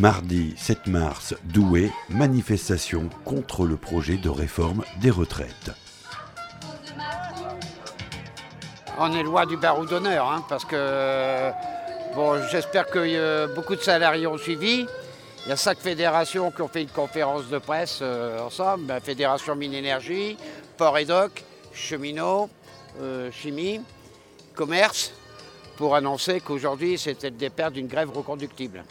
Mardi 7 mars, Douai, manifestation contre le projet de réforme des retraites. On est loin du barreau d'honneur, hein, parce que bon, j'espère que euh, beaucoup de salariés ont suivi. Il y a cinq fédérations qui ont fait une conférence de presse euh, ensemble. La Fédération Mine Énergie, Port et Doc, Cheminots, euh, Chimie, Commerce, pour annoncer qu'aujourd'hui c'était le départ d'une grève reconductible.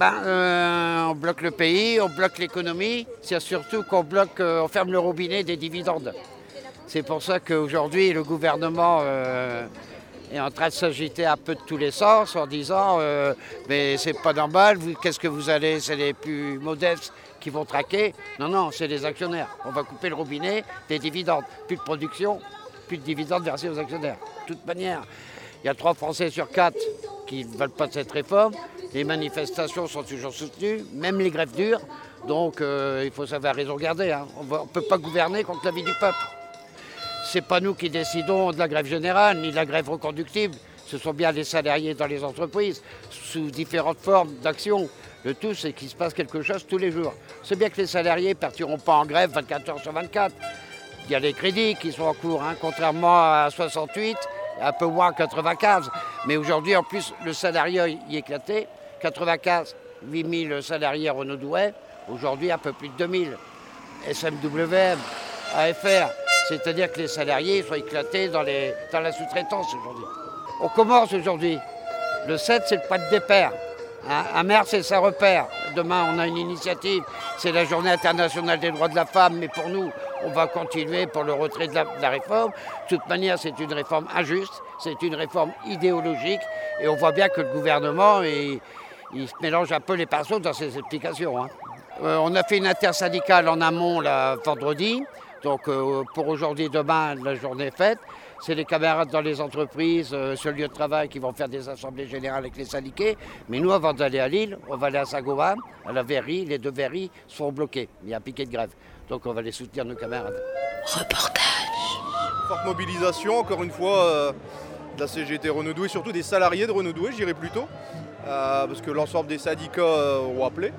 Euh, on bloque le pays, on bloque l'économie, c'est surtout qu'on bloque, euh, on ferme le robinet des dividendes. C'est pour ça qu'aujourd'hui, le gouvernement euh, est en train de s'agiter un peu de tous les sens en disant Mais c'est pas normal, qu'est-ce que vous allez C'est les plus modestes qui vont traquer. Non, non, c'est les actionnaires. On va couper le robinet des dividendes. Plus de production, plus de dividendes versés aux actionnaires. De toute manière, il y a trois Français sur quatre qui ne veulent pas de cette réforme. Les manifestations sont toujours soutenues, même les grèves dures. Donc euh, il faut savoir raison garder. hein. On ne peut pas gouverner contre l'avis du peuple. C'est pas nous qui décidons de la grève générale ni de la grève reconductible. Ce sont bien les salariés dans les entreprises, sous différentes formes d'action. Le tout, c'est qu'il se passe quelque chose tous les jours. C'est bien que les salariés ne partiront pas en grève 24 heures sur 24. Il y a les crédits qui sont en cours, hein, contrairement à 68, un peu moins à 95. Mais aujourd'hui, en plus, le salariat y éclaté. 95, 8000 salariés Renault Douai. Aujourd'hui, un peu plus de 2000. SMWM, AFR. C'est-à-dire que les salariés sont éclatés dans la sous-traitance aujourd'hui. On commence aujourd'hui. Le 7, c'est le pas de départ. Hein, un maire, c'est sa repère. Demain, on a une initiative. C'est la journée internationale des droits de la femme. Mais pour nous, on va continuer pour le retrait de la, réforme. De toute manière, c'est une réforme injuste. C'est une réforme idéologique. Et on voit bien que le gouvernement, il, se mélange un peu les pinceaux dans ses explications. hein. Euh, on a fait une intersyndicale en amont là, vendredi. Donc euh, pour aujourd'hui demain, la journée est faite. C'est les camarades dans les entreprises, euh, sur le lieu de travail, qui vont faire des assemblées générales avec les syndiqués. Mais nous, avant d'aller à Lille, on va aller à Saint-Gobain, à la Verrie. Les deux Verries sont bloquées. Il y a un piquet de grève. Donc on va aller soutenir nos camarades. Forte mobilisation, encore une fois, euh, de la CGT Renaud Douai, surtout des salariés de Renaud Douai, j'irai plutôt, euh, parce que l'ensemble des syndicats euh, ont appelé.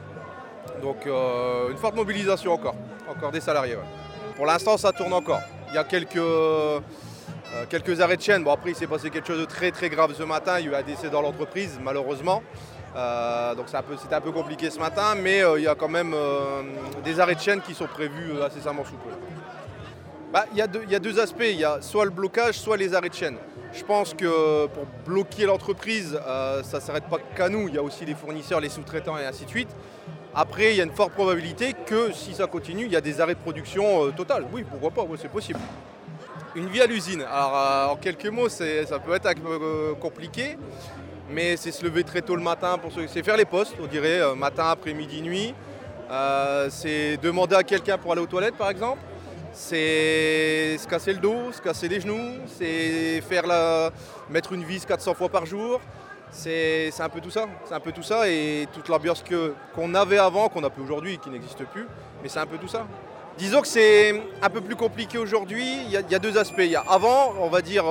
Donc euh, une forte mobilisation encore, encore des salariés. ouais. Pour l'instant, ça tourne encore. Il y a quelques, euh, quelques arrêts de chaîne. Bon, après, il s'est passé quelque chose de très très grave ce matin. Il y a eu un décès dans l'entreprise, malheureusement. Euh, donc c'était un peu compliqué ce matin, mais euh, il y a quand même euh, des arrêts de chaîne qui sont prévus euh, incessamment sous peu. Bah, Il y, a deux- il y a deux aspects, il y a soit le blocage, soit les arrêts de chaîne. Je pense que pour bloquer l'entreprise, ça ne s'arrête pas qu'à nous, il y a aussi les fournisseurs, les sous-traitants et ainsi de suite. Après, il y a une forte probabilité que si ça continue, il y a des arrêts de production euh, total. Oui, pourquoi pas, c'est possible. Une vie à l'usine, alors en quelques mots, ça peut être un peu compliqué, mais c'est se lever très tôt le matin, pour se- c'est faire les postes, on dirait, euh, matin, après-midi, nuit. Euh, c'est demander à quelqu'un pour aller aux toilettes, par exemple c'est se casser le dos, se casser les genoux, c'est faire la... mettre une vis 400 fois par jour. C'est un peu tout ça. C'est un peu tout ça et toute l'ambiance qu'on avait avant, qu'on n'a plus aujourd'hui, qui n'existe plus. Mais c'est un peu tout ça. Disons que c'est un peu plus compliqué aujourd'hui. Il y, a- il y a deux aspects. Y a avant, on va dire,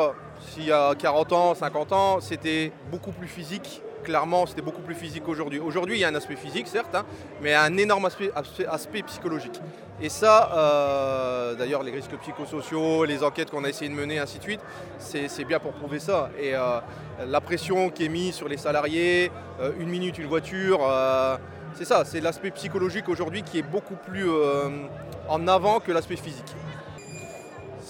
s'il y a 40 ans, 50 ans, c'était beaucoup plus physique. Clairement, c'était beaucoup plus physique qu'aujourd'hui. Aujourd'hui, il y a un aspect physique, certes, hein, mais un énorme aspect, psychologique. Et ça, euh, d'ailleurs, les risques psychosociaux, les enquêtes qu'on a essayé de mener, ainsi de suite, c'est bien pour prouver ça. Et euh, la pression qui est mise sur les salariés, euh, une minute, une voiture, c'est ça, c'est l'aspect psychologique aujourd'hui qui est beaucoup plus en avant que l'aspect physique.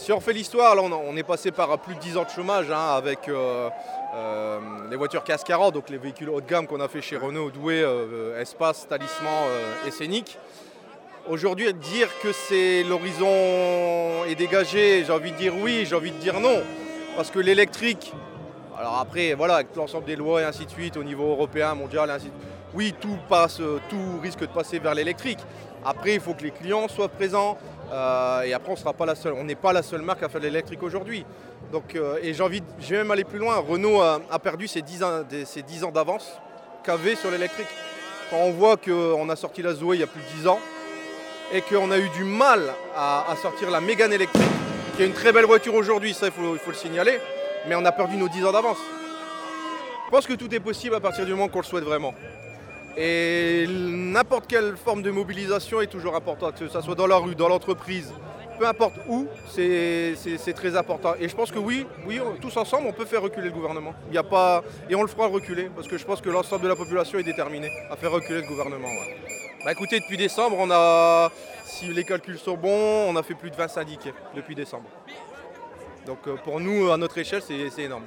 Si on fait l'histoire, on, est passé par plus de 10 ans de chômage hein, avec euh, euh, les voitures CAS 40, donc les véhicules haut de gamme qu'on a fait chez Renault, Douai, euh, Espace, Talisman et Scénic. Aujourd'hui, dire que c'est l'horizon est dégagé, j'ai envie de dire oui, j'ai envie de dire non. Parce que l'électrique, alors après, voilà, avec l'ensemble des lois et ainsi de suite, au niveau européen, mondial, oui, tout passe, tout risque de passer vers l'électrique. Après, il faut que les clients soient présents. Euh, et après, on sera pas la seule. On n'est pas la seule marque à faire de l'électrique aujourd'hui. Donc, euh, et j'ai envie, de- même aller plus loin. Renault a, perdu ses 10 ans, des- ses 10 ans d'avance qu'avait sur l'électrique. Quand on voit qu'on a sorti la Zoé il y a plus de 10 ans, et qu'on a eu du mal à, à sortir la Mégane électrique, qui est une très belle voiture aujourd'hui, ça il faut, il faut le signaler, mais on a perdu nos 10 ans d'avance. Je pense que tout est possible à partir du moment qu'on le souhaite vraiment. Et n'importe quelle forme de mobilisation est toujours importante, que ce soit dans la rue, dans l'entreprise, peu importe où, c'est très important. Et je pense que oui, oui, tous ensemble, on peut faire reculer le gouvernement. Il a pas... Et on le fera reculer, parce que je pense que l'ensemble de la population est déterminée à faire reculer le gouvernement. Bah écoutez, depuis décembre, on a, si les calculs sont bons, on a fait plus de 20 syndiqués depuis décembre. Donc euh, pour nous, à notre échelle, c'est énorme.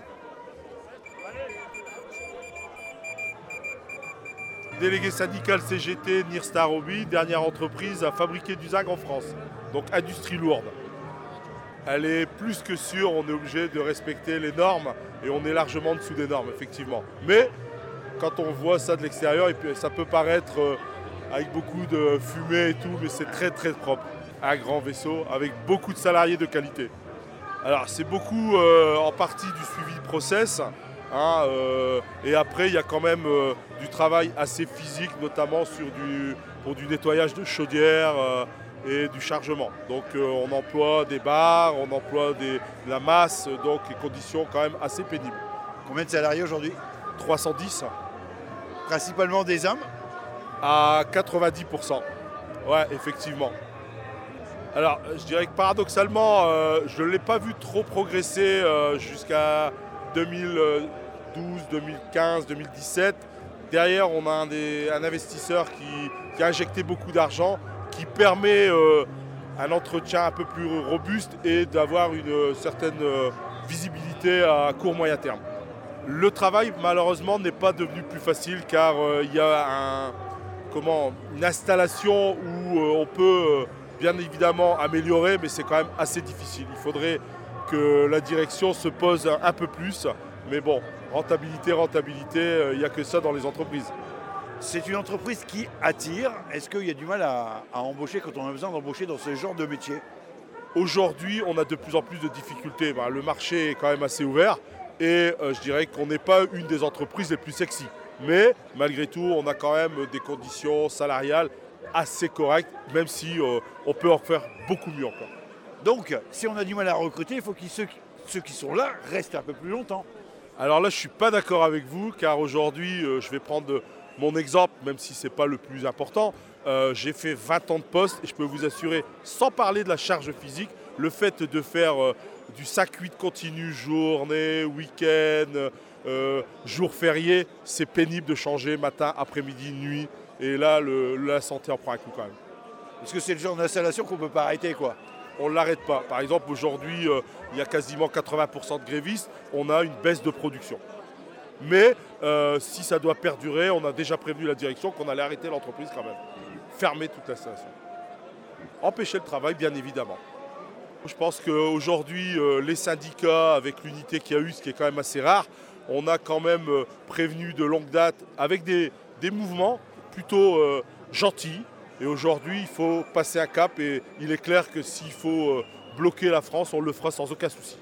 Délégué syndical CGT Nirstar Hobby, dernière entreprise à fabriquer du ZAG en France. Donc industrie lourde. Elle est plus que sûre, on est obligé de respecter les normes et on est largement en dessous des normes, effectivement. Mais quand on voit ça de l'extérieur, ça peut paraître euh, avec beaucoup de fumée et tout, mais c'est très très propre. Un grand vaisseau avec beaucoup de salariés de qualité. Alors c'est beaucoup euh, en partie du suivi de process. Hein, euh, et après, il y a quand même euh, du travail assez physique, notamment sur du, pour du nettoyage de chaudières euh, et du chargement. Donc euh, on emploie des barres, on emploie des- de la masse, donc des conditions quand même assez pénibles. Combien de salariés aujourd'hui? 310 Principalement des hommes? À 90%. Ouais, effectivement. Alors, je dirais que paradoxalement, je ne l'ai pas vu trop progresser jusqu'à 2012, 2015, 2017. Derrière, on a un, investisseur qui, a injecté beaucoup d'argent, qui permet euh, un entretien un peu plus robuste et d'avoir une euh, certaine euh, visibilité à court moyen terme. Le travail, malheureusement, n'est pas devenu plus facile car il y a une installation où on peut bien évidemment améliorer, mais c'est quand même assez difficile. Il faudrait que la direction se pose un peu plus. Mais bon, rentabilité, rentabilité, euh, il n'y a que ça dans les entreprises. C'est une entreprise qui attire. Est-ce qu'il y a du mal à, à embaucher quand on a besoin d'embaucher dans ce genre de métier? Aujourd'hui, on a de plus en plus de difficultés. Ben, le marché est quand même assez ouvert et euh, je dirais qu'on n'est pas une des entreprises les plus sexy. Mais malgré tout, on a quand même des conditions salariales assez correctes, même si euh, on peut en faire beaucoup mieux encore. Donc, si on a du mal à recruter, il faut que ceux, ceux qui sont là restent un peu plus longtemps. Alors là, je ne suis pas d'accord avec vous, car aujourd'hui, euh, je vais prendre de- mon exemple, même si ce n'est pas le plus important. Euh, J'ai fait 20 ans de poste et je peux vous assurer, sans parler de la charge physique, le fait de faire euh, du 5-8 continu, journée, week-end, euh, jour férié, c'est pénible de changer matin, après-midi, nuit. Et là, la santé en prend un coup quand même. Parce que c'est le genre d'installation qu'on ne peut pas arrêter, quoi. On ne l'arrête pas. Par exemple, aujourd'hui, euh, il y a quasiment 80% de grévistes, on a une baisse de production. Mais euh, si ça doit perdurer, on a déjà prévenu la direction qu'on allait arrêter l'entreprise quand même. Fermer toute l'installation. Empêcher le travail, bien évidemment. Je pense qu'aujourd'hui, euh, les syndicats, avec l'unité qu'il y a eu, ce qui est quand même assez rare, on a quand même prévenu de longue date avec des, mouvements plutôt gentils. Et aujourd'hui, il faut passer un cap et il est clair que s'il faut euh, bloquer la France, on le fera sans aucun souci.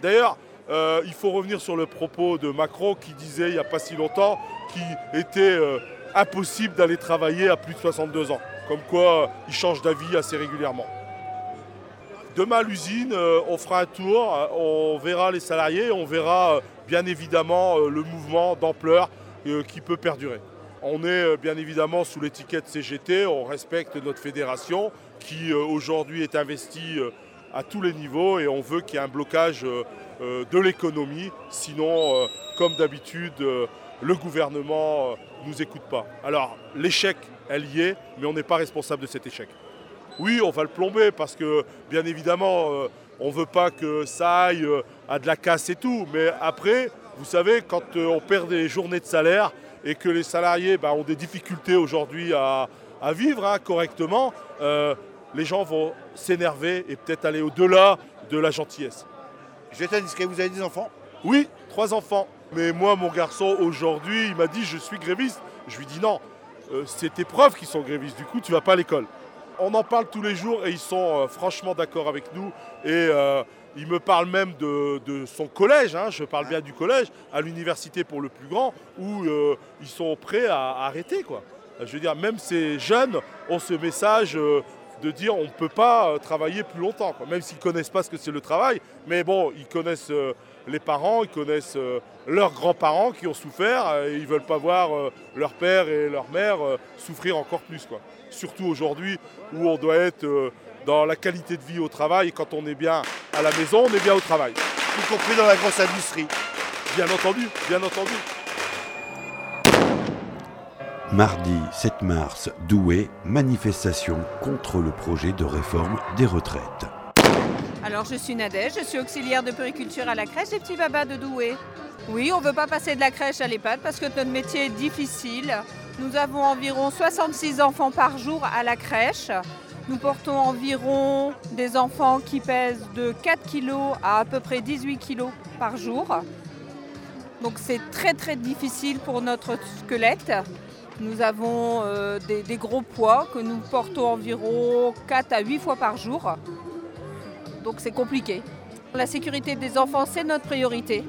D'ailleurs, euh, il faut revenir sur le propos de Macron qui disait il n'y a pas si longtemps qu'il était euh, impossible d'aller travailler à plus de 62 ans. Comme quoi, il change d'avis assez régulièrement. Demain à l'usine, on fera un tour, on verra les salariés, on verra bien évidemment le mouvement d'ampleur qui peut perdurer. On est euh, bien évidemment sous l'étiquette CGT, on respecte notre fédération qui euh, aujourd'hui est investie euh, à tous les niveaux et on veut qu'il y ait un blocage de l'économie. Sinon, comme d'habitude, le gouvernement ne nous écoute pas. Alors, l'échec, elle y est, mais on n'est pas responsable de cet échec. Oui, on va le plomber parce que, bien évidemment, on ne veut pas que ça aille à de la casse et tout. Mais après, vous savez, quand on perd des journées de salaire et que les salariés bah, ont des difficultés aujourd'hui à, à vivre hein, correctement, euh, les gens vont s'énerver et peut-être aller au-delà de la gentillesse. Je vais être indiscret, vous avez des enfants Oui, trois enfants. Mais moi, mon garçon, aujourd'hui, il m'a dit je suis gréviste. Je lui dis non, euh, c'est tes profs qui sont grévistes, du coup, tu vas pas à l'école. On en parle tous les jours et ils sont euh, franchement d'accord avec nous. Et il me parle même de, son collège, hein, je parle bien du collège, à l'université pour le plus grand, où euh, ils sont prêts à, arrêter. Quoi. Je veux dire, même ces jeunes ont ce message, euh, de dire on ne peut pas euh, travailler plus longtemps, même s'ils ne connaissent pas ce que c'est le travail. Mais bon, ils connaissent les parents, ils connaissent leurs grands-parents qui ont souffert et ils ne veulent pas voir leur père et leur mère souffrir encore plus. Quoi. Surtout aujourd'hui où on doit être dans la qualité de vie au travail et quand on est bien à la maison, on est bien au travail. Y compris dans la grosse industrie. Bien entendu, bien entendu. Mardi 7 mars, Douai, manifestation contre le projet de réforme des retraites. Alors je suis Nadège, je suis auxiliaire de périculture à la crèche des petits babas de Douai. Oui, on ne veut pas passer de la crèche à l'EHPAD parce que notre métier est difficile. Nous avons environ 66 enfants par jour à la crèche. Nous portons environ des enfants qui pèsent de 4 kg à à peu près 18 kg par jour. Donc c'est très très difficile pour notre squelette. Nous avons euh, des, des gros poids que nous portons environ 4 à 8 fois par jour. Donc c'est compliqué. La sécurité des enfants, c'est notre priorité.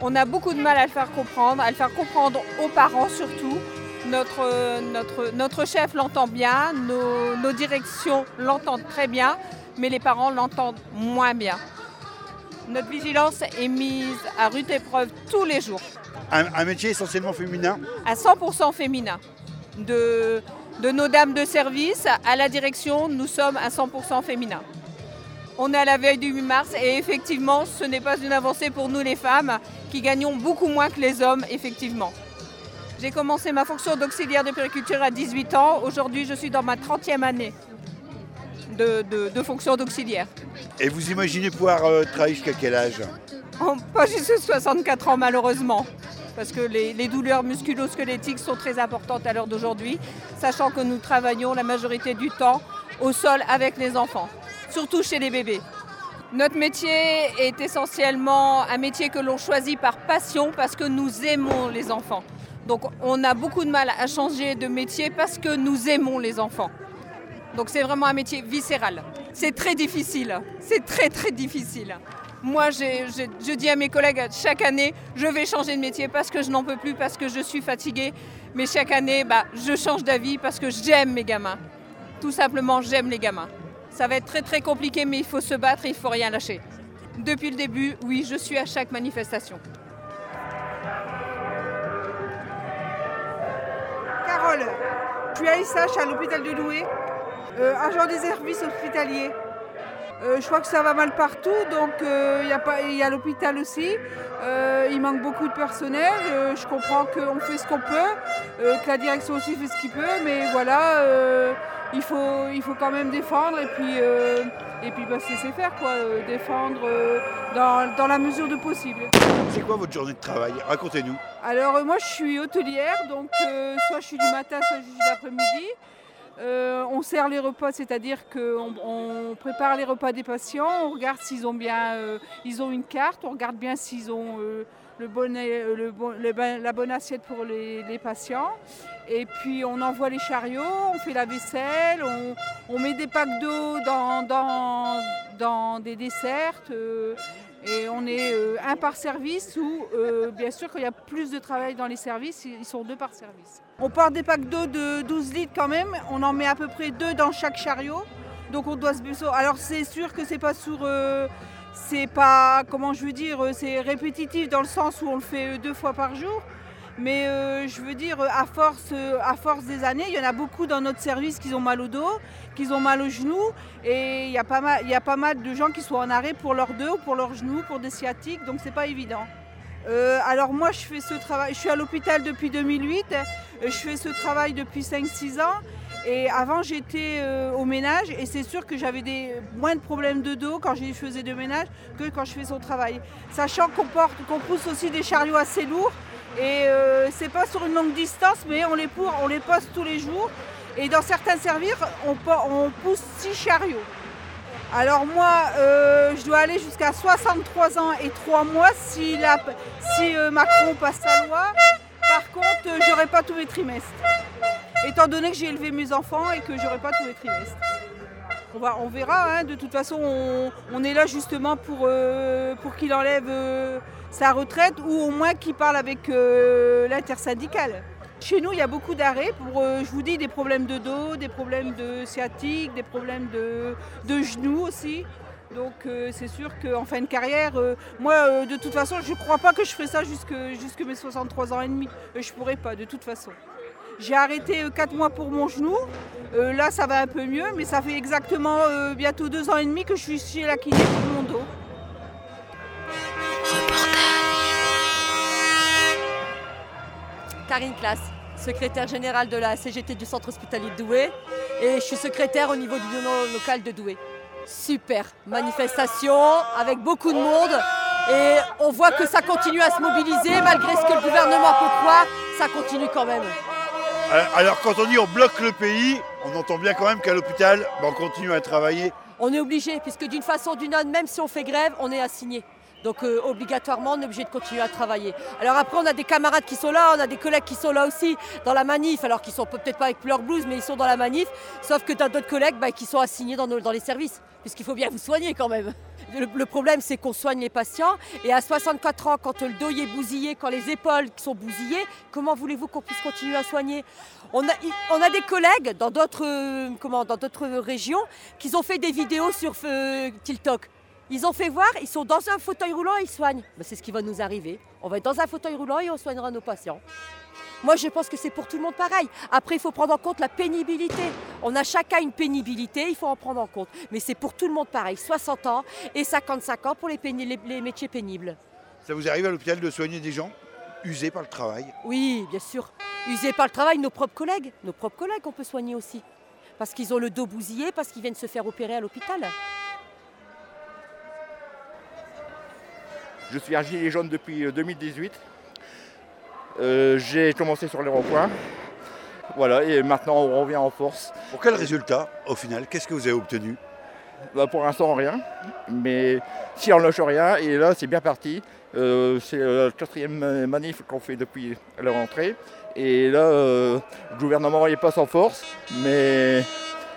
On a beaucoup de mal à le faire comprendre, à le faire comprendre aux parents surtout. Notre, notre, notre chef l'entend bien, nos, nos directions l'entendent très bien, mais les parents l'entendent moins bien. Notre vigilance est mise à rude épreuve tous les jours, Un, un métier essentiellement féminin. à 100% féminin. De, de nos dames de service à la direction, nous sommes à 100% féminin. On est à la veille du 8 mars et effectivement, ce n'est pas une avancée pour nous les femmes qui gagnons beaucoup moins que les hommes, effectivement. J'ai commencé ma fonction d'auxiliaire de périculture à 18 ans. Aujourd'hui, je suis dans ma 30e année de, de- de fonction d'auxiliaire. Et vous imaginez pouvoir euh, travailler jusqu'à quel âge? Oh, Pas jusqu'à 64 ans malheureusement, parce que les, les douleurs musculo-squelettiques sont très importantes à l'heure d'aujourd'hui, sachant que nous travaillons la majorité du temps au sol avec les enfants, surtout chez les bébés. Notre métier est essentiellement un métier que l'on choisit par passion parce que nous aimons les enfants. Donc on a beaucoup de mal à changer de métier parce que nous aimons les enfants. Donc c'est vraiment un métier viscéral. C'est très difficile. C'est très très difficile. Moi, je dis à mes collègues chaque année, je vais changer de métier parce que je n'en peux plus, parce que je suis fatiguée. Mais chaque année, bah, je change d'avis parce que j'aime mes gamins. Tout simplement, j'aime les gamins. Ça va être très très compliqué, mais il faut se battre et il faut rien lâcher. Depuis le début, oui, je suis à chaque manifestation. Carole, je suis à l'hôpital de Loué, euh, agent des services hospitaliers. Euh, je crois que ça va mal partout, donc euh, il y a a l'hôpital aussi. Euh, il manque beaucoup de personnel. Euh, je comprends qu'on fait ce qu'on peut, euh, que la direction aussi fait ce qu'il peut, mais voilà, euh, il, faut, il faut quand même défendre et puis, euh, et puis bah, c'est c'est faire quoi, euh, défendre euh, dans, dans la mesure de possible. C'est quoi votre journée de travail? Racontez-nous. Alors euh, moi je suis hôtelière, donc soit je suis du matin, soit je suis de l'après-midi. Euh, on sert les repas, c'est-à-dire qu'on on prépare les repas des patients, on regarde s'ils ont bien, euh, ils ont une carte, on regarde bien s'ils ont euh, le la bonne assiette pour les, patients. Et puis on envoie les chariots, on fait la vaisselle, on, met des packs d'eau dans, dans, dans des desserts. Et on est euh, un par service ou euh, bien sûr quand il y a plus de travail dans les services, ils sont deux par service. On part des packs d'eau de 12 litres quand même, on en met à peu près deux dans chaque chariot. Donc on doit se baisser. Alors c'est sûr que c'est pas sur euh, c'est pas comment je veux dire, c'est répétitif dans le sens où on le fait deux fois par jour. Mais euh, je veux dire, euh, à force, euh, à force des années, il y en a beaucoup dans notre service qui ont mal au dos, qui ont mal aux genoux. Et il y, a pas mal, il y a pas mal de gens qui sont en arrêt pour leurs dos, pour leurs genoux, pour des sciatiques, donc c'est pas évident. Alors moi, je fais ce travail, je suis à l'hôpital depuis 2008, euh, je fais ce travail depuis 5-6 ans. Et avant, j'étais au ménage et c'est sûr que j'avais des, moins de problèmes de dos quand je faisais de ménage que quand je fais son travail. Sachant qu'on porte, qu'on pousse aussi des chariots assez lourds et euh, c'est pas sur une longue distance, mais on les, pour, on les poste tous les jours. Et dans certains services, on, po- on pousse six chariots. Alors moi, euh, je dois aller jusqu'à 63 ans et 3 mois si, euh, Macron passe sa loi. Par contre, euh, j'aurai pas tous mes trimestres. Étant donné que j'ai élevé mes enfants et que j'aurai pas tous les trimestres. On, verra, hein. de toute façon, on, on est là justement pour, euh, pour qu'il enlève sa retraite ou au moins qu'il parle avec euh, l'intersyndicale. Chez nous, il y a beaucoup d'arrêts pour, euh, je vous dis, des problèmes de dos, des problèmes de sciatique, des problèmes de, genoux aussi. Donc euh, c'est sûr qu'en fin de carrière, moi de toute façon, je ne crois pas que je ferai ça jusque, jusque mes 63 ans et demi. Je ne pourrais pas de toute façon. J'ai arrêté 4 mois pour mon genou. Là, ça va un peu mieux, mais ça fait exactement bientôt 2 ans et demi que je suis chez la kiné pour mon dos. Karine Classe, secrétaire générale de la CGT du centre hospitalier de Douai. Et je suis secrétaire au niveau du bureau local de Douai. Super manifestation avec beaucoup de monde. Et on voit que ça continue à se mobiliser malgré ce que le gouvernement peut croire. Ça continue quand même. Euh, Alors quand on dit on bloque le pays, on entend bien quand même qu'à l'hôpital, ben, on continue à travailler. On est obligé, puisque d'une façon ou d'une autre, même si on fait grève, on est assigné. Donc euh, obligatoirement, on est obligé de continuer à travailler. Alors après, on a des camarades qui sont là, on a des collègues qui sont là aussi dans la manif, alors qu'ils sont peut-être pas avec leur blouse, mais ils sont dans la manif. Sauf que tu as d'autres collègues bah, qui sont assignés dans, dans les services, puisqu'il faut bien vous soigner quand même. Le, problème, c'est qu'on soigne les patients. Et à 64 ans, quand le dos est bousillé, quand les épaules sont bousillées, comment voulez-vous qu'on puisse continuer à soigner? On a, des collègues dans d'autres euh, comment, d'autres régions qui ont fait des vidéos sur euh, TikTok. Ils ont fait voir, ils sont dans un fauteuil roulant et ils soignent. Ben, c'est ce qui va nous arriver. On va être dans un fauteuil roulant et on soignera nos patients. Moi, je pense que c'est pour tout le monde pareil. Après, il faut prendre en compte la pénibilité. On a chacun une pénibilité, il faut en prendre en compte. Mais c'est pour tout le monde pareil. 60 ans et 55 ans pour les- les métiers pénibles. Ça vous arrive à l'hôpital de soigner des gens usés par le travail? Oui, bien sûr. Usés par le travail, nos propres collègues. Nos propres collègues, on peut soigner aussi. Parce qu'ils ont le dos bousillé, parce qu'ils viennent se faire opérer à l'hôpital. Je suis un gilet jaune depuis euh, 2018. Euh, J'ai commencé sur les ronds-points. Voilà, et maintenant on revient en force. Pour quel résultat, au final Qu'est-ce que vous avez obtenu? Bah, pour l'instant rien, mais si on lâche rien, et là c'est bien parti. Euh, c'est la quatrième manif qu'on fait depuis la rentrée. Et là, euh, le gouvernement n'est pas sans force, mais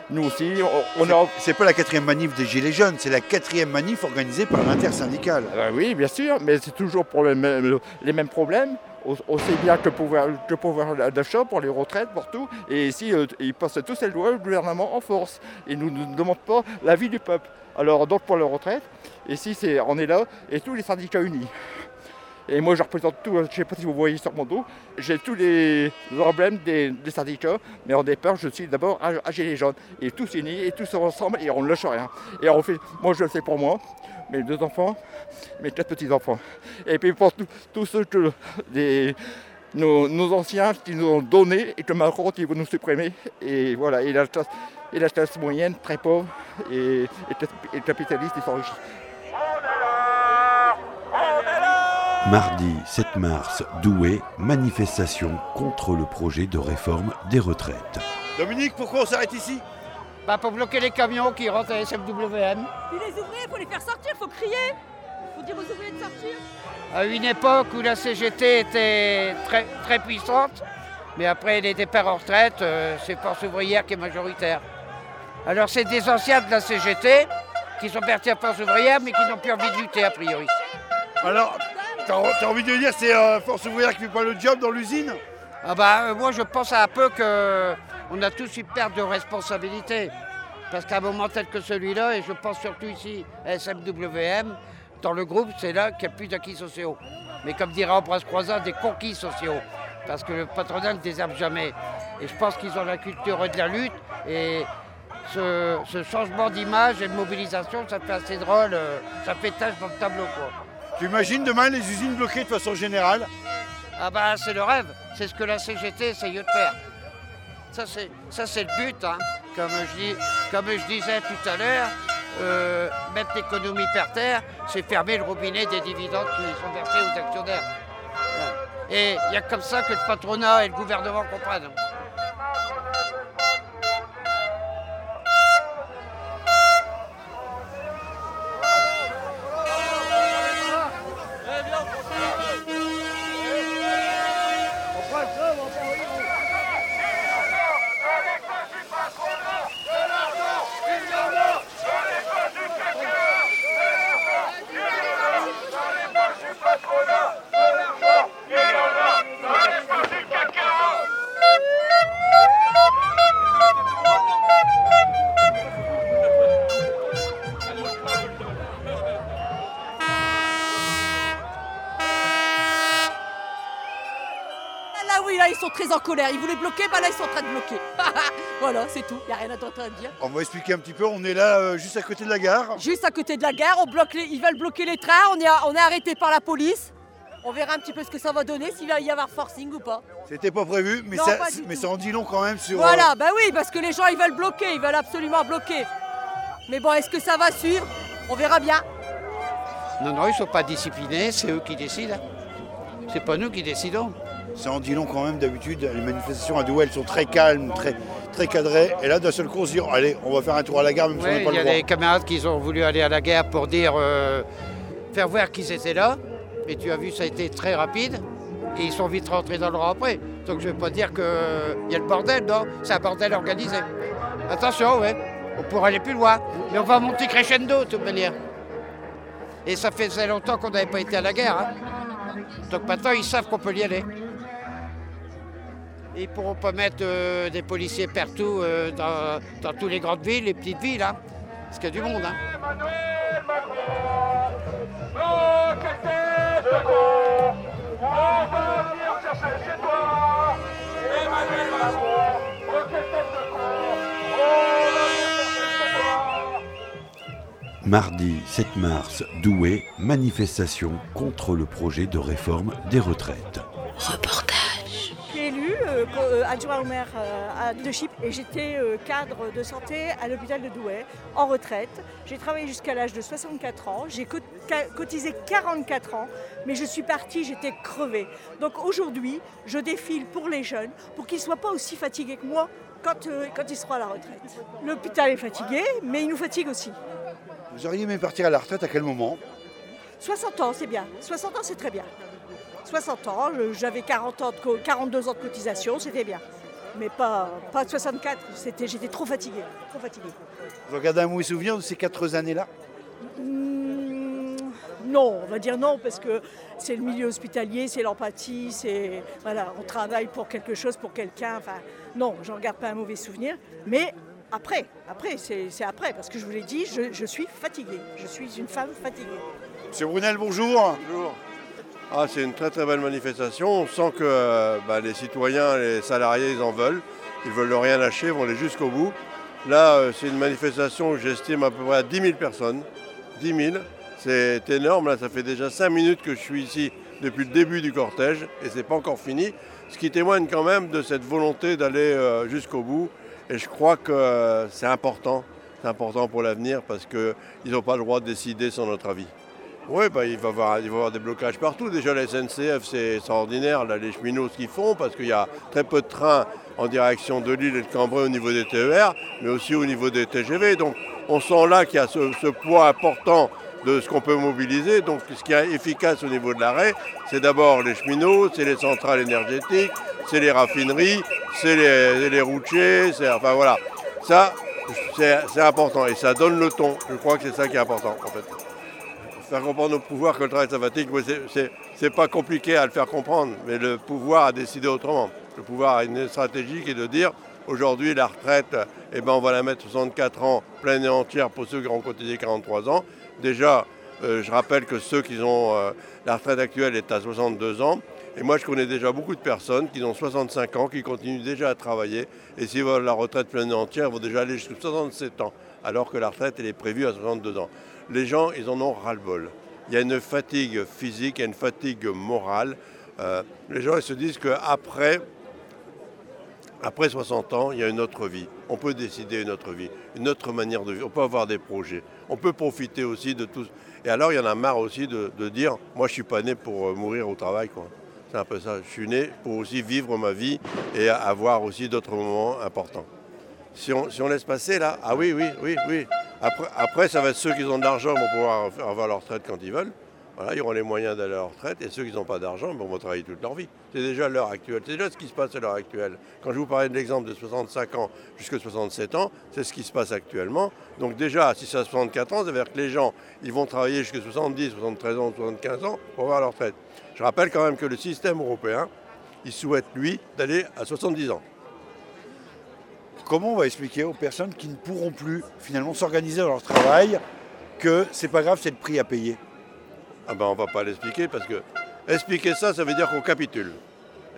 nous aussi, on, on a... C'est pas la quatrième manif des Gilets jaunes, c'est la quatrième manif organisée par l'intersyndicale. Ah oui, bien sûr, mais c'est toujours pour les mêmes, les mêmes problèmes. Sait bien que pouvoir, que pouvoir d'achat pour les retraites, pour tout. Et ici, euh, ils passent tous ces lois, le gouvernement en force. Ils ne nous, nous demandent pas l'avis du peuple. Alors, donc pour les retraites, ici, c'est, on est là, et tous les syndicats unis. Et moi, je représente tout, je ne sais pas si vous voyez sur mon dos, j'ai tous les emblèmes des, syndicats, mais en départ, je suis d'abord à Gilets jaunes. Et tous unis, et tous ensemble, et on ne lâche rien. Et on fait, moi, je le fais pour moi, mes deux enfants, mes quatre petits-enfants. Et puis pour tous- ceux que nos, anciens qui nous ont donné et que Macron qui veut nous supprimer. Et voilà, et la classe, la classe moyenne, très pauvre, et, et, et capitaliste, ils s'enrichissent. Mardi 7 mars, Douai, manifestation contre le projet de réforme des retraites. Dominique, pourquoi on s'arrête ici? Bah, pour bloquer les camions qui rentrent à SFWM. Puis les ouvriers, il faut les faire sortir, il faut crier. Il faut dire aux ouvriers de sortir. À une époque où la CGT était très, très puissante, mais après les départs en retraite, euh, c'est Force ouvrière qui est majoritaire. Alors c'est des anciens de la CGT qui sont partis à Force ouvrière, mais qui n'ont plus envie de lutter a priori. Alors, t'as as envie de dire c'est euh, Force ouvrière qui fait pas le job dans l'usine? Ah bah euh, moi je pense un peu que on a tous une perte de responsabilité. Parce qu'à un moment tel que celui-là, et je pense surtout ici à SMWM, dans le groupe, c'est là qu'il n'y a plus d'acquis sociaux. Mais comme dirait Ambroise Croizat, des conquis sociaux. Parce que le patronat ne désherbe jamais. Et je pense qu'ils ont la culture de la lutte. Et ce, ce changement d'image et de mobilisation, ça fait assez drôle, euh, ça fait tâche dans le tableau. Quoi. Tu imagines demain les usines bloquées de façon générale Ah bah c'est le rêve, c'est ce que la CGT essaye de faire. Ça c'est, le but, hein. comme, je dis, comme je disais tout à l'heure, euh, mettre l'économie par terre, c'est fermer le robinet des dividendes qui sont versés aux actionnaires. Et il y a comme ça que le patronat et le gouvernement comprennent. Colère. Ils voulaient bloquer, bah là, ils sont en train de bloquer. voilà, c'est tout. Il n'y a rien à d'autre à dire. On va expliquer un petit peu. On est là euh, juste à côté de la gare. Juste à côté de la gare, on bloque les- ils veulent bloquer les trains. On est, on est arrêté par la police. On verra un petit peu ce que ça va donner, s'il va y avoir forcing ou pas. C'était pas prévu, mais, Non, ça, pas du mais tout. ça en dit long quand même sur. euh, Voilà, bah oui, parce que les gens, ils veulent bloquer. Ils veulent absolument bloquer. Mais bon, est-ce que ça va suivre? On verra bien. Non, non, ils ne sont pas disciplinés, c'est eux qui décident. C'est pas nous qui décidons. Ça en dit long quand même d'habitude. Les manifestations à Douai, elles sont très calmes, très, très cadrées. Et là, d'un seul coup, on se dit, allez, on va faire un tour à la gare, même si on n'a pas il y le a droit. des camarades qui ont voulu aller à la guerre pour dire, euh, faire voir qu'ils étaient là. Et tu as vu, ça a été très rapide. Et ils sont vite rentrés dans le rang après. Donc je ne vais pas dire qu'il y a le bordel, non. C'est un bordel organisé. Attention, ouais. On pourrait aller plus loin. Mais on va monter crescendo, de toute manière. Et ça faisait longtemps qu'on n'avait pas été à la guerre. hein. Donc maintenant, ils savent qu'on peut y aller. Et ils ne pourront pas mettre euh, des policiers partout euh, dans, dans toutes les grandes villes, les petites villes. Hein. Parce qu'il y a du monde. Hein. Mardi 7 mars, Douai, manifestation contre le projet de réforme des retraites suis élue euh, co- euh, adjoint au maire à leadership et j'étais euh, cadre de santé à l'hôpital de Douai en retraite. J'ai travaillé jusqu'à l'âge de 64 ans, j'ai cotisé 44 ans, mais je suis partie, j'étais crevée. Donc aujourd'hui, je défile pour les jeunes pour qu'ils ne soient pas aussi fatigués que moi quand, euh, quand ils seront à la retraite. L'hôpital est fatigué, mais il nous fatigue aussi. Vous auriez aimé partir à la retraite à quel moment? 60 ans, c'est bien. 60 ans, c'est très bien. 60 ans, j'avais 40 ans de co- 42 ans de cotisation, c'était bien. Mais pas, pas 64, c'était- j'étais trop fatiguée. Trop fatiguée. Vous regardez un mauvais souvenir de ces quatre années-là? Hmm, non, on va dire non, parce que c'est le milieu hospitalier, c'est l'empathie, c'est. Voilà, on travaille pour quelque chose, pour quelqu'un. Enfin, non, j'en garde pas un mauvais souvenir. Mais après, après, c'est c'est après, parce que je vous l'ai dit, je, je suis fatiguée. Je suis une femme fatiguée. Monsieur Brunel, bonjour. Bonjour. Ah, c'est une très très belle manifestation. On sent que euh, bah, les citoyens, les salariés, ils en veulent. Ils veulent rien lâcher, ils vont aller jusqu'au bout. Là, euh, c'est une manifestation que j'estime à peu près à 10 000 personnes. 10 000. C'est énorme. Là, ça fait déjà 5 minutes que je suis ici depuis le début du cortège et c'est pas encore fini. Ce qui témoigne quand même de cette volonté d'aller euh, jusqu'au bout. Et je crois que c'est important. C'est important pour l'avenir parce qu'ils n'ont pas le droit de décider sans notre avis. Oui, bah, il, va y avoir, des blocages partout. Déjà, la SNCF, c'est extraordinaire, là, les cheminots, ce qu'ils font, parce qu'il y a très peu de trains en direction de Lille et de Cambrai au niveau des TER, mais aussi au niveau des TGV. Donc, on sent là qu'il y a ce, poids important de ce qu'on peut mobiliser. Donc, ce qui est efficace au niveau de l'arrêt, c'est d'abord les cheminots, c'est les centrales énergétiques, c'est les raffineries, c'est les, les routiers, enfin voilà. Ça, c'est important et ça donne le ton. Je crois que c'est ça qui est important, en fait faire comprendre au pouvoir que le travail sabbatique, c'est- c'est pas compliqué à le faire comprendre, mais le pouvoir a décidé autrement. Le pouvoir a une stratégie qui est de dire aujourd'hui la retraite, eh ben, on va la mettre 64 ans pleine et entière pour ceux qui ont cotisé 43 ans. Déjà, euh, je rappelle que ceux qui ont euh, la retraite actuelle est à 62 ans. Et moi, je connais déjà beaucoup de personnes qui ont 65 ans, qui continuent déjà à travailler. Et s'ils veulent la retraite pleine et entière, ils vont déjà aller jusqu'à 67 ans, alors que la retraite, elle est prévue à 62 ans. Les gens, ils en ont ras-le-bol. Il y a une fatigue physique, il y a une fatigue morale. Euh, les gens, ils se disent qu'après, après 60 ans, il y a une autre vie. On peut décider une autre vie, une autre manière de vivre. On peut avoir des projets. On peut profiter aussi de tout. Et alors, il y en a marre aussi de, dire, moi, je suis pas né pour euh, mourir au travail. C'est un peu ça. Je suis né pour aussi vivre ma vie et avoir aussi d'autres moments importants. Si on, si on laisse passer là, ah oui, oui, oui, oui. Après, ça va être ceux qui ont de l'argent vont pouvoir avoir leur retraite quand ils veulent. Voilà, ils auront les moyens d'aller à leur retraite. Et ceux qui n'ont pas d'argent ben, vont travailler toute leur vie. C'est déjà l'heure actuelle. C'est déjà ce qui se passe à l'heure actuelle. Quand je vous parlais de l'exemple de 65 ans jusqu'à 67 ans, c'est ce qui se passe actuellement. Donc déjà, si c'est à 64 ans, ça veut dire que les gens, ils vont travailler jusqu'à 70, 73 ans, 75 ans pour avoir leur retraite. Je rappelle quand même que le système européen, il souhaite, lui, d'aller à 70 ans. Comment on va expliquer aux personnes qui ne pourront plus finalement s'organiser dans leur travail que c'est pas grave, c'est le prix à payer? Ah ben on va pas l'expliquer parce que expliquer ça, ça veut dire qu'on capitule.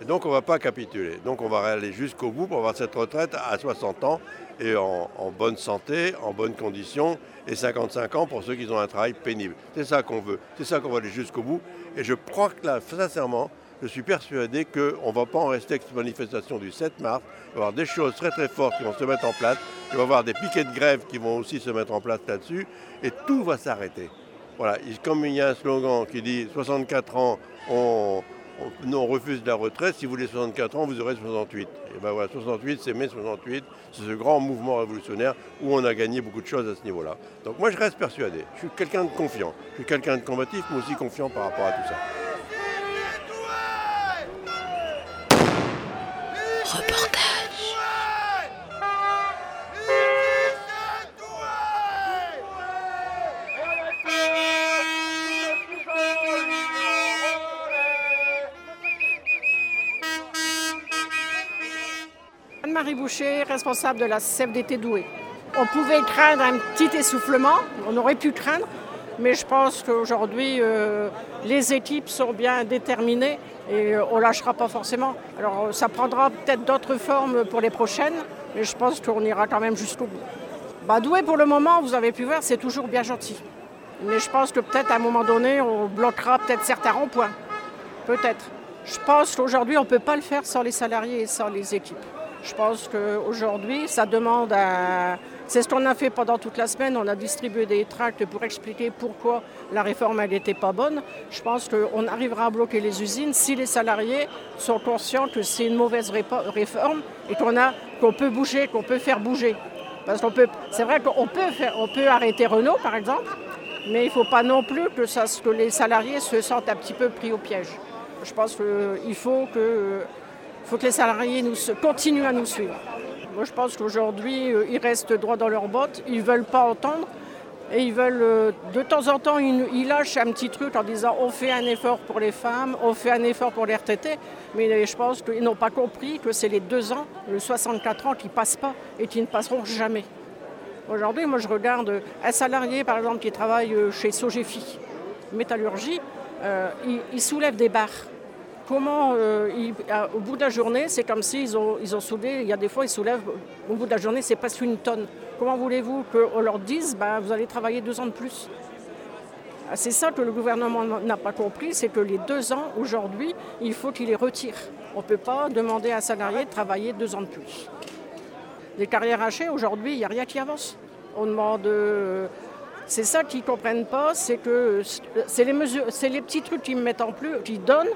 Et donc on va pas capituler. Donc on va aller jusqu'au bout pour avoir cette retraite à 60 ans et en, en bonne santé, en bonne condition, et 55 ans pour ceux qui ont un travail pénible. C'est ça qu'on veut, c'est ça qu'on va aller jusqu'au bout. Et je crois que là, sincèrement, je suis persuadé qu'on ne va pas en rester avec cette manifestation du 7 mars. Il va y avoir des choses très très fortes qui vont se mettre en place. Il va y avoir des piquets de grève qui vont aussi se mettre en place là-dessus. Et tout va s'arrêter. Voilà, comme il y a un slogan qui dit 64 ans, on, refuse la retraite. Si vous voulez 64 ans, vous aurez 68. Et ben voilà, 68, c'est mai 68. C'est ce grand mouvement révolutionnaire où on a gagné beaucoup de choses à ce niveau-là. Donc moi, je reste persuadé. Je suis quelqu'un de confiant. Je suis quelqu'un de combatif, mais aussi confiant par rapport à tout ça. Responsable de la CFDT Douai. On pouvait craindre un petit essoufflement, on aurait pu craindre, mais je pense qu'aujourd'hui, euh, les équipes sont bien déterminées et euh, on ne lâchera pas forcément. Alors euh, ça prendra peut-être d'autres formes pour les prochaines, mais je pense qu'on ira quand même jusqu'au bout. Bah, Douai, pour le moment, vous avez pu voir, c'est toujours bien gentil. Mais je pense que peut-être à un moment donné, on bloquera peut-être certains ronds-points. Peut-être. Je pense qu'aujourd'hui, on ne peut pas le faire sans les salariés et sans les équipes. Je pense qu'aujourd'hui, ça demande un... C'est ce qu'on a fait pendant toute la semaine. On a distribué des tracts pour expliquer pourquoi la réforme n'était pas bonne. Je pense qu'on arrivera à bloquer les usines si les salariés sont conscients que c'est une mauvaise réforme et qu'on a peut bouger, qu'on peut faire bouger. Parce qu'on peut, c'est vrai qu'on peut faire, peut arrêter Renault par exemple, mais il ne faut pas non plus que, ça, que les salariés se sentent un petit peu pris au piège. Je pense qu'il faut que, faut que les salariés nous, continuent à nous suivre. Moi, je pense qu'aujourd'hui, euh, ils restent droits dans leurs bottes, ils ne veulent pas entendre. Et ils veulent, euh, de temps en temps, ils, lâchent un petit truc en disant on fait un effort pour les femmes, on fait un effort pour les retraités. Mais je pense qu'ils n'ont pas compris que c'est les deux ans, le 64 ans, qui ne passent pas et qui ne passeront jamais. Aujourd'hui, moi, je regarde un salarié, par exemple, qui travaille euh, chez Sogefi, métallurgie, il, il soulève des barres. Comment, euh, au bout de la journée, c'est comme s'ils ont, ils ont soudé, il y a des fois, ils soulèvent, au bout de la journée, c'est presque une tonne. Comment voulez-vous qu'on leur dise, ben, vous allez travailler deux ans de plus? Ah, C'est ça que le gouvernement n'a pas compris, c'est que les deux ans, aujourd'hui, il faut qu'il les retire. On ne peut pas demander à un salarié de travailler deux ans de plus. Les carrières hachées, aujourd'hui, il n'y a rien qui avance. On demande. euh, c'est ça qu'ils ne comprennent pas, c'est que c'est les, mesures, c'est les petits trucs qu'ils me mettent en plus, qu'ils donnent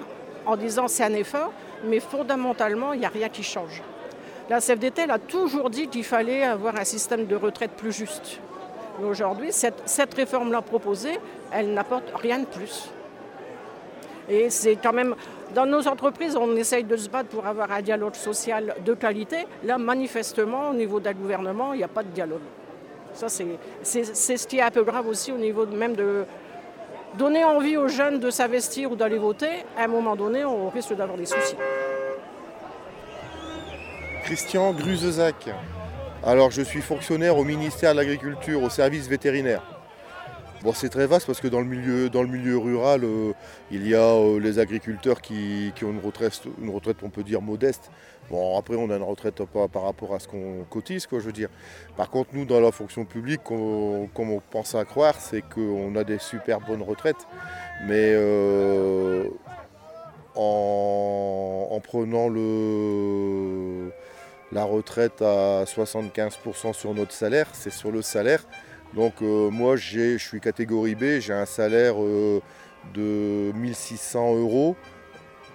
en disant c'est un effort, mais fondamentalement, il n'y a rien qui change. La CFDT elle a toujours dit qu'il fallait avoir un système de retraite plus juste. Mais aujourd'hui, cette, réforme-là proposée, elle n'apporte rien de plus. Et c'est quand même, dans nos entreprises, on essaye de se battre pour avoir un dialogue social de qualité. Là, manifestement, au niveau d'un gouvernement, il n'y a pas de dialogue. Ça, c'est c'est- ce qui est un peu grave aussi au niveau même de donner envie aux jeunes de s'investir ou d'aller voter. À un moment donné, on risque d'avoir des soucis. Christian Gruzezac. Alors, je suis fonctionnaire au ministère de l'Agriculture, au service vétérinaire. Bon, c'est très vaste parce que dans le milieu, rural, euh, il y a euh, les agriculteurs qui, qui ont une retraite, une retraite, on peut dire, modeste. Bon, après, on a une retraite pas par rapport à ce qu'on cotise, quoi, je veux dire. Par contre, nous, dans la fonction publique, comme on pense à croire, c'est qu'on a des super bonnes retraites. Mais euh, en, en prenant le, la retraite à 75% sur notre salaire, c'est sur le salaire. Donc euh, moi, je suis catégorie B, j'ai un salaire euh, de 1600 euros.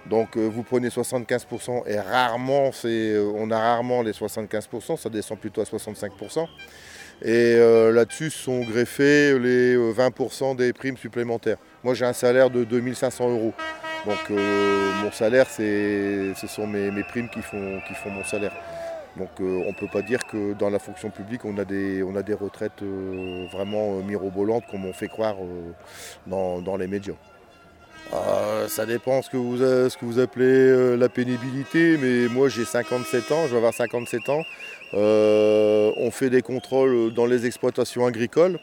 Donc euh, vous prenez 75% et rarement, euh, on a rarement les 75%, ça descend plutôt à 65%. Et euh, là-dessus sont greffés les euh, 20% des primes supplémentaires. Moi j'ai un salaire de 2500 euros. Donc mon salaire, ce sont mes, mes primes qui font, mon salaire. Donc on ne peut pas dire que dans la fonction publique, on a des, retraites vraiment mirobolantes comme on fait croire dans les médias. Euh, ça dépend ce que vous, ce que vous appelez euh, la pénibilité, mais moi j'ai 57 ans, je vais avoir 57 ans. Euh, on fait des contrôles dans les exploitations agricoles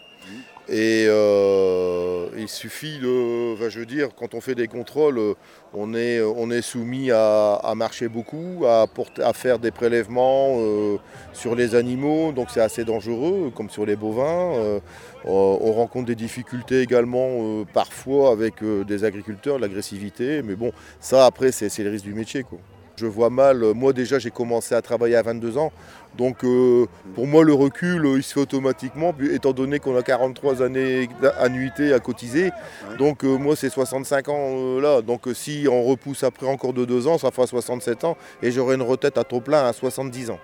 et euh, il suffit de. Je veux dire, quand on fait des contrôles, euh, on est, on est soumis à, marcher beaucoup, à, faire des prélèvements euh, sur les animaux, donc c'est assez dangereux, comme sur les bovins. Euh, on on rencontre des difficultés également euh, parfois avec euh, des agriculteurs, l'agressivité, mais bon, ça après, c'est le risque du métier. Je vois mal, euh, moi déjà j'ai commencé à travailler à 22 ans, donc euh, pour moi le recul euh, il se fait automatiquement, étant donné qu'on a 43 années d'annuité à cotiser, donc euh, moi c'est 65 ans euh, là, donc si on repousse après encore de 2 ans, ça fera 67 ans, et j'aurai une retraite à taux plein à 70 ans.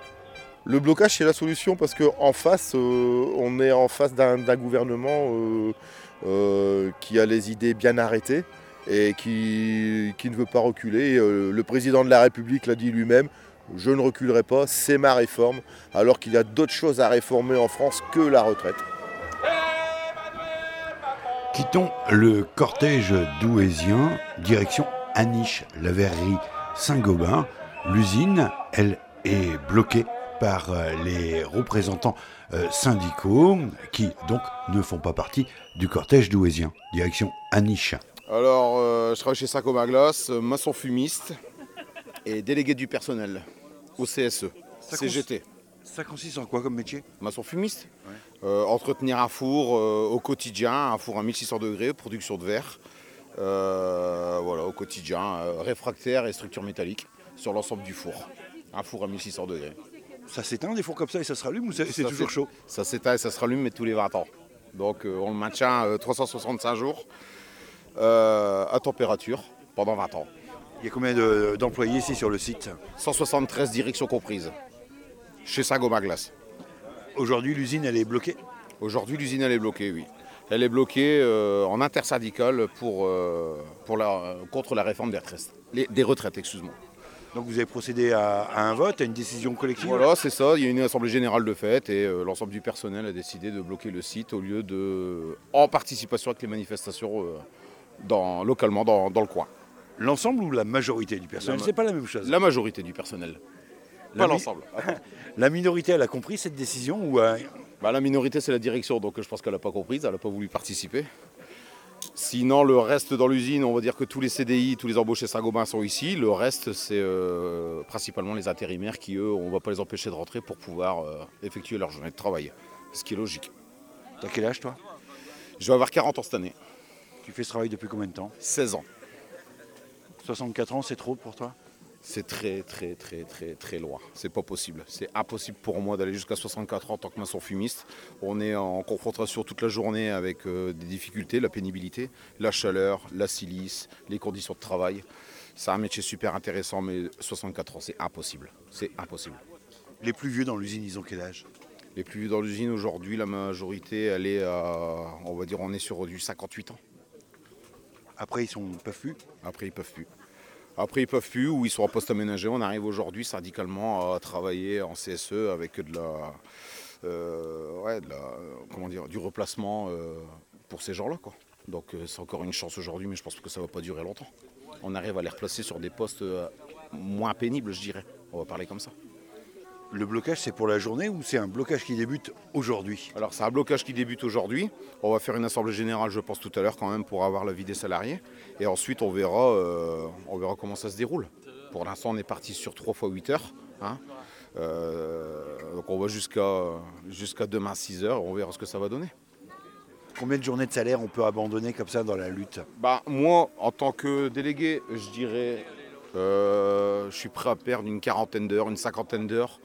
Le blocage c'est la solution parce qu'en face, on est en face d'un gouvernement qui a les idées bien arrêtées et qui, qui ne veut pas reculer. Le président de la République l'a dit lui-même, je ne reculerai pas, c'est ma réforme, alors qu'il y a d'autres choses à réformer en France que la retraite. Quittons le cortège douaisien, direction Aniche, la verrerie Saint-Gobain. L'usine, elle, est bloquée par euh, les représentants euh, syndicaux qui, donc, ne font pas partie du cortège douaisien. Direction Aniche. Alors, euh, je travaille chez Saint-Gobain Glace, maçon fumiste et délégué du personnel au CSE, Ça CGT. Ça consiste en quoi comme métier? Maçon fumiste Euh, Entretenir un four euh, au quotidien, un four à 1600 degrés, production de verre. Euh, voilà, au quotidien, réfractaire et structure métallique sur l'ensemble du four. Un four à 1600 degrés. Ça s'éteint des fours comme ça et ça se rallume ou c'est toujours chaud? Ça s'éteint et ça se rallume, mais tous les 20 ans. Donc on le maintient euh, 365 jours à température pendant 20 ans. Il y a combien de- d'employés ici sur le site 173 directions comprises. Chez Saint-Gobain Glace. Aujourd'hui, l'usine, elle est bloquée Aujourd'hui, l'usine, elle est bloquée, oui. Elle est bloquée euh, en intersyndicale pour, euh, pour la, contre la réforme des retraites. Les- des retraites, excuse-moi. Donc vous avez procédé à, à un vote, à une décision collective Voilà, c'est ça. Il y a une assemblée générale de fait et euh, l'ensemble du personnel a décidé de bloquer le site au lieu de. en participation avec les manifestations dans, localement dans, dans le coin. L'ensemble ou la majorité du personnel C'est pas la même chose. La majorité du personnel. La Pas l'ensemble. La minorité, elle a compris cette décision ou euh, Bah, la minorité, c'est la direction, donc je pense qu'elle n'a pas compris, elle n'a pas voulu participer. Sinon, le reste dans l'usine, on va dire que tous les CDI, tous les embauchés Saint-Gobain sont ici. Le reste, c'est euh, principalement les intérimaires qui, eux, on ne va pas les empêcher de rentrer pour pouvoir euh, effectuer leur journée de travail. Ce qui est logique. T'as quel âge, toi? Je vais avoir 40 ans cette année. Tu fais ce travail depuis combien de temps? 16 ans. 64 ans, c'est trop pour toi? C'est très, très, très, très, très loin. C'est pas possible. C'est impossible pour moi d'aller jusqu'à 64 ans en tant que maçon fumiste. On est en confrontation toute la journée avec euh, des difficultés, la pénibilité, la chaleur, la silice, les conditions de travail. C'est un métier super intéressant, mais 64 ans, c'est impossible. C'est impossible. Les plus vieux dans l'usine, ils ont quel âge? Les plus vieux dans l'usine aujourd'hui, la majorité, elle est à, on va dire, on est sur du 58 ans. Après, ils sont peuvent plus? Après, ils peuvent plus. Après, ils peuvent plus ou ils sont en poste aménagé. On arrive aujourd'hui syndicalement à travailler en CSE avec euh, de la- comment dire, du replacement euh, pour ces gens-là. quoi. Donc, euh, c'est encore une chance aujourd'hui, mais je pense que ça ne va pas durer longtemps. On arrive à les replacer sur des postes moins pénibles, je dirais. On va parler comme ça. Le blocage, c'est pour la journée ou c'est un blocage qui débute aujourd'hui? Alors c'est un blocage qui débute aujourd'hui. On va faire une assemblée générale, je pense, tout à l'heure quand même pour avoir l'avis des salariés. Et ensuite on verra, euh, on verra comment ça se déroule. Pour l'instant on est parti sur 3 fois 8 heures. hein. Euh, donc on va jusqu'à jusqu'à demain 6 heures, on verra ce que ça va donner. Combien de journées de salaire on peut abandonner comme ça dans la lutte? Bah, moi, en tant que délégué, je dirais, euh, je suis prêt à perdre une quarantaine d'heures, une cinquantaine d'heures,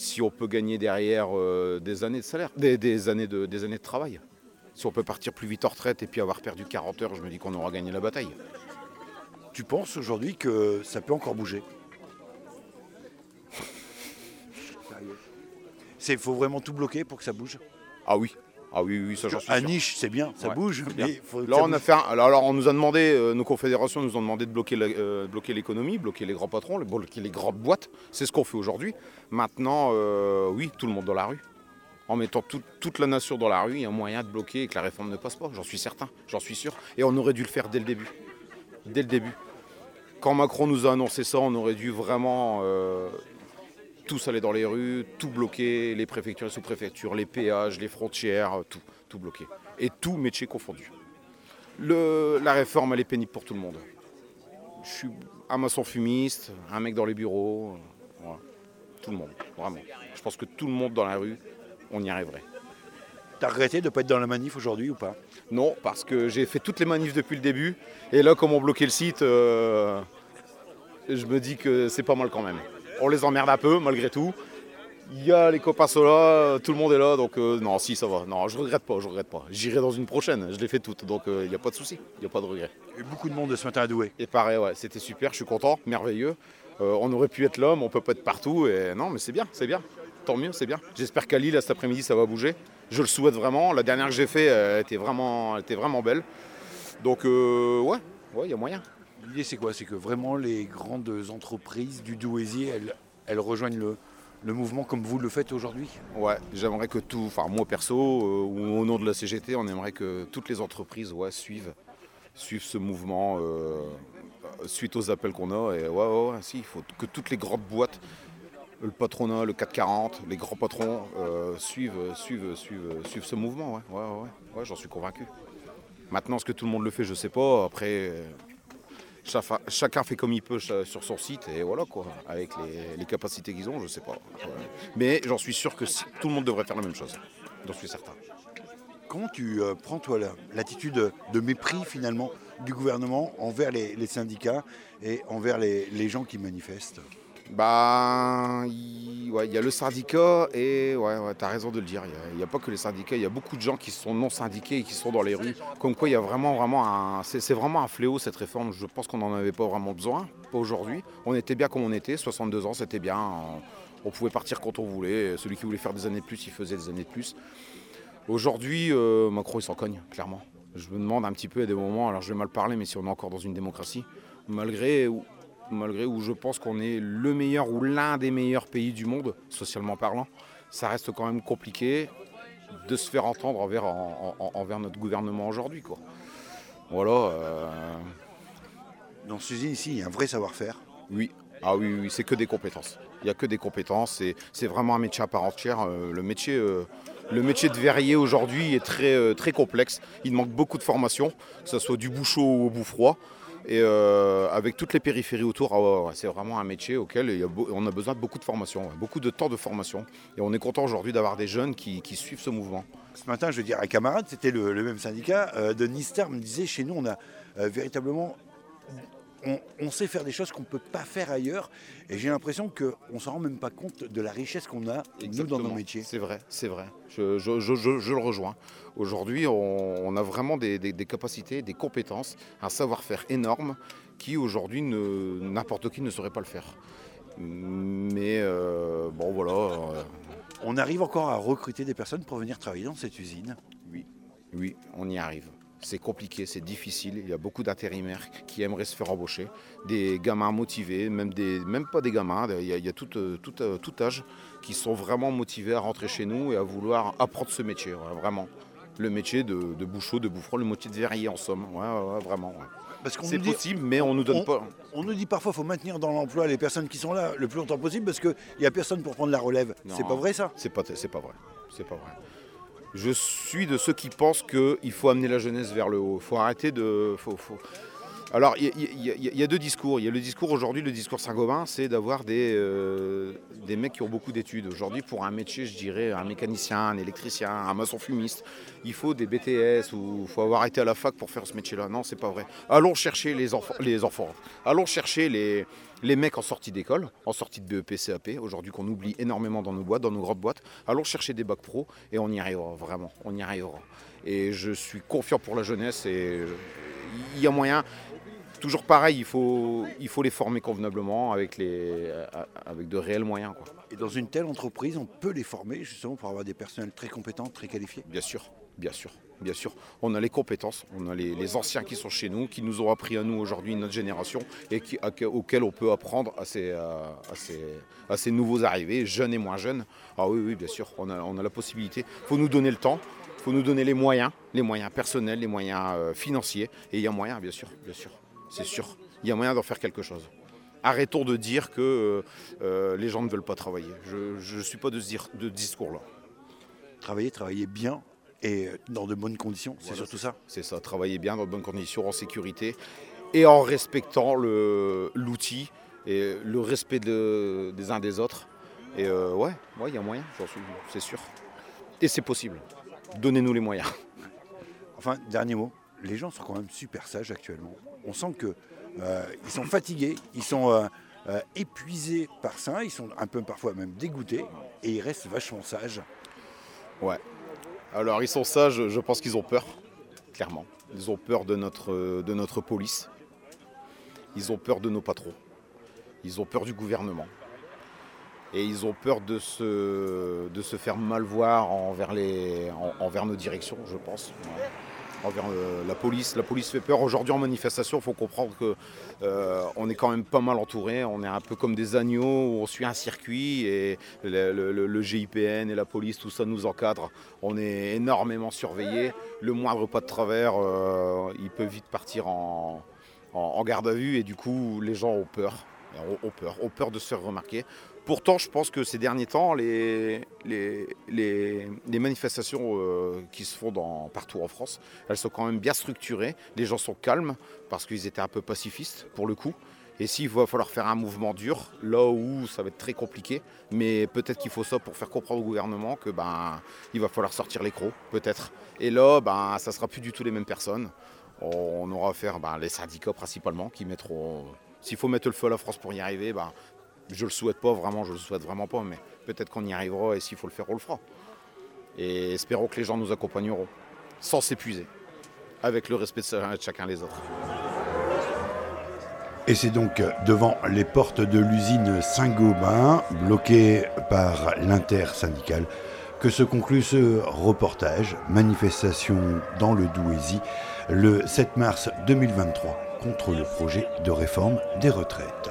si on peut gagner derrière euh, des années de salaire, des, des années de, des années de travail. Si on peut partir plus vite en retraite et puis avoir perdu 40 heures, je me dis qu'on aura gagné la bataille. Tu penses aujourd'hui que ça peut encore bouger? Il faut vraiment tout bloquer pour que ça bouge? Ah oui, ah oui, oui, ça j'en suis À sûr. Niche, c'est bien, ça Ouais, bouge, bien. mais faut Là, on a fait un- alors, alors, on nous a demandé, euh, nos confédérations nous ont demandé de bloquer la- euh, bloquer l'économie, bloquer les grands patrons, bloquer les grandes boîtes. C'est ce qu'on fait aujourd'hui. Maintenant, euh, oui, tout le monde dans la rue. En mettant tout- toute la nation dans la rue, il y a moyen de bloquer et que la réforme ne passe pas. J'en suis certain, j'en suis sûr. Et on aurait dû le faire dès le début. Dès le début. Quand Macron nous a annoncé ça, on aurait dû vraiment tous aller dans les rues, tout bloquer, les préfectures, les sous-préfectures, les péages, les frontières, tout, tout bloquer. Et tout métier confondu. Le- la réforme, elle est pénible pour tout le monde. Je suis un maçon fumiste, un mec dans les bureaux, euh, voilà. tout le monde, vraiment. Je pense que tout le monde dans la rue, on y arriverait. T'as regretté de ne pas être dans la manif aujourd'hui ou pas? Non, parce que j'ai fait toutes les manifs depuis le début, et là, comme on bloqué le site, euh, je me dis que c'est pas mal quand même. On les emmerde un peu, malgré tout. Il y a les copains là, tout le monde est là, donc euh, non, si ça va. Non, je regrette pas, je regrette pas. J'irai dans une prochaine, je l'ai fait toutes, donc il n'y a pas de souci, il n'y a pas de regret. Beaucoup de monde ce matin à Douai. Et pareil, ouais, c'était super, je suis content, merveilleux. Euh, on aurait pu être l'homme, on peut pas être partout, et non, mais c'est bien, c'est bien. Tant mieux, c'est bien. J'espère qu'à Lille, cet après-midi, ça va bouger. Je le souhaite vraiment. La dernière que j'ai fait, euh, elle était vraiment, elle était vraiment belle. Donc, euh, ouais, ouais, il y a moyen. L'idée c'est quoi? C'est que vraiment les grandes entreprises du Douaisier, elles, rejoignent le, mouvement comme vous le faites aujourd'hui? Ouais, j'aimerais que tout, enfin moi perso, euh, ou au nom de la CGT, on aimerait que toutes les entreprises ouais, suivent, suivent ce mouvement euh, suite aux appels qu'on a. Et ouais, ouais, ouais, si, il faut que toutes les grandes boîtes, le patronat, le 440, les grands patrons euh, suivent, suivent, suivent, suivent ce mouvement. Ouais, ouais, ouais, j'en suis convaincu. Maintenant, est-ce que tout le monde le fait, je sais pas. Après, euh, chacun fait comme il peut sur son site et voilà quoi, avec les, capacités qu'ils ont, je sais pas. Mais j'en suis sûr que tout le monde devrait faire la même chose. J'en suis certain. Comment tu euh, prends toi la- l'attitude de mépris finalement du gouvernement envers les, syndicats et envers les gens qui manifestent? Bah, il y a le syndicat et ouais, ouais, tu as raison de le dire. Il n'y a, pas que les syndicats, il y a beaucoup de gens qui sont non syndiqués et qui sont dans les rues. Comme quoi, il y a vraiment, vraiment un. C'est vraiment un fléau cette réforme. Je pense qu'on n'en avait pas vraiment besoin, aujourd'hui. On était bien comme on était, 62 ans, c'était bien. On, pouvait partir quand on voulait. Celui qui voulait faire des années de plus, il faisait des années de plus. Aujourd'hui, euh, Macron, il s'en cogne, clairement. Je me demande un petit peu à des moments, alors je vais mal parler, mais si on est encore dans une démocratie, malgré malgré où je pense qu'on est le meilleur ou l'un des meilleurs pays du monde, socialement parlant, ça reste quand même compliqué de se faire entendre envers, en- en- envers notre gouvernement aujourd'hui. quoi. Voilà. euh, Dans cette usine ici, il y a un vrai savoir-faire. Oui, ah oui, oui, c'est que des compétences. Il n'y a que des compétences. C'est, c'est vraiment un métier à part entière. Euh, le, métier, euh, le métier de verrier aujourd'hui est très, très complexe. Il manque beaucoup de formation, que ce soit du bout chaud ou au bout froid. Et euh, avec toutes les périphéries autour, ah c'est vraiment un métier auquel on a besoin de beaucoup de formation, beaucoup de temps de formation. Et on est content aujourd'hui d'avoir des jeunes qui, suivent ce mouvement. Ce matin, je veux dire, un camarade, c'était le, même syndicat euh, de Nistar, me disait chez nous, on a euh, véritablement. On, on sait faire des choses qu'on ne peut pas faire ailleurs. Et j'ai l'impression qu'on ne s'en rend même pas compte de la richesse qu'on a, nous, dans nos métiers. C'est vrai, c'est vrai. Je, je- je- je- je le rejoins. Aujourd'hui, on, on a vraiment des, des- des capacités, des compétences, un savoir-faire énorme qui aujourd'hui n'importe qui ne saurait pas le faire. Mais euh, bon voilà. euh, On arrive encore à recruter des personnes pour venir travailler dans cette usine? Oui, oui, on y arrive. C'est compliqué, c'est difficile. Il y a beaucoup d'intérimaires qui aimeraient se faire embaucher, des gamins motivés, même, des, même pas des gamins, il y a, il y a tout, euh, tout, euh, tout âge qui sont vraiment motivés à rentrer chez nous et à vouloir apprendre ce métier, ouais, vraiment. Le métier de, de bouchot, de bouffron, le métier de verrier en somme, ouais, ouais, ouais, vraiment. ouais. Parce qu'on C'est dit- possible, mais on nous donne on- pas. On nous dit parfois qu'il faut maintenir dans l'emploi les personnes qui sont là le plus longtemps possible parce qu'il n'y a personne pour prendre la relève. C'est pas vrai ça? C'est pas, c'est pas vrai. C'est pas vrai. Je suis de ceux qui pensent qu'il faut amener la jeunesse vers le haut. Il faut arrêter de. Alors, il y, a- deux discours. Il y a le discours aujourd'hui, le discours Saint-Gobain, c'est d'avoir des, euh, des mecs qui ont beaucoup d'études. Aujourd'hui, pour un métier, je dirais un mécanicien, un électricien, un maçon fumiste, il faut des BTS ou il faut avoir été à la fac pour faire ce métier-là. Non, c'est pas vrai. Allons chercher les les enfants. Allons chercher les, les mecs en sortie d'école, en sortie de BEP, CAP, aujourd'hui qu'on oublie énormément dans nos boîtes, dans nos grandes boîtes. Allons chercher des bacs pro et on y arrivera, vraiment, on y arrivera. Et je suis confiant pour la jeunesse et il y a moyen. Toujours pareil, il faut, il faut les former convenablement avec, les, avec de réels moyens. Quoi. Et dans une telle entreprise, on peut les former justement pour avoir des personnels très compétents, très qualifiés? Bien sûr, bien sûr, bien sûr. On a les compétences, on a les, anciens qui sont chez nous, qui nous ont appris à nous aujourd'hui, notre génération, et auxquels on peut apprendre à ces, nouveaux arrivés, jeunes et moins jeunes. Ah oui, oui, bien sûr, on a, la possibilité. Il faut nous donner le temps, il faut nous donner les moyens, les moyens personnels, les moyens euh, financiers, et il y a moyen, bien sûr, bien sûr, c'est sûr. Il y a moyen d'en faire quelque chose. Arrêtons de dire que euh, euh, les gens ne veulent pas travailler. Je ne suis pas de ce discours-là. Travailler, travailler bien et dans de bonnes conditions, c'est surtout ça C'est ça, travailler bien dans de bonnes conditions, en sécurité et en respectant l'outil et le respect de- des uns des autres. Et euh, ouais, ouais, il y a moyen, j'en suis, c'est sûr. Et c'est possible. Donnez-nous les moyens. Enfin, dernier mot, les gens sont quand même super sages actuellement. On sent que euh, sont fatigués, ils sont euh, euh, épuisés par ça, ils sont un peu parfois même dégoûtés, et ils restent vachement sages. Ouais. Alors ils sont sages, je pense qu'ils ont peur, clairement. Ils ont peur de notre, police. Ils ont peur de nos patrons. Ils ont peur du gouvernement. Et ils ont peur de se, faire mal voir envers, nos directions, je pense. Euh, la police. La police fait peur. Aujourd'hui en manifestation, il faut comprendre que euh, est quand même pas mal entouré. On est un peu comme des agneaux où on suit un circuit et le, GIPN et la police, tout ça nous encadre. On est énormément surveillé. Le moindre pas de travers, euh, il peut vite partir en, garde à vue et du coup les gens ont peur. Peur, peur de se faire remarquer. Pourtant, je pense que ces derniers temps, les, manifestations euh, qui se font partout en France, elles sont quand même bien structurées. Les gens sont calmes parce qu'ils étaient un peu pacifistes pour le coup. Et s'il va falloir faire un mouvement dur, là où ça va être très compliqué, mais peut-être qu'il faut ça pour faire comprendre au gouvernement que ben il va falloir sortir les crocs, peut-être. Et là, ben ça sera plus du tout les mêmes personnes. On aura affaire ben, les syndicats principalement qui mettront. S'il faut mettre le feu à la France pour y arriver, ben je le souhaite pas vraiment, je le souhaite vraiment pas, mais peut-être qu'on y arrivera et s'il faut le faire, on le fera. Et espérons que les gens nous accompagneront, sans s'épuiser, avec le respect de chacun les autres. Et c'est donc devant les portes de l'usine Saint-Gobain, bloquées par l'intersyndicale, que se conclut ce reportage, manifestation dans le Douaisis, le 7 mars 2023, contre le projet de réforme des retraites.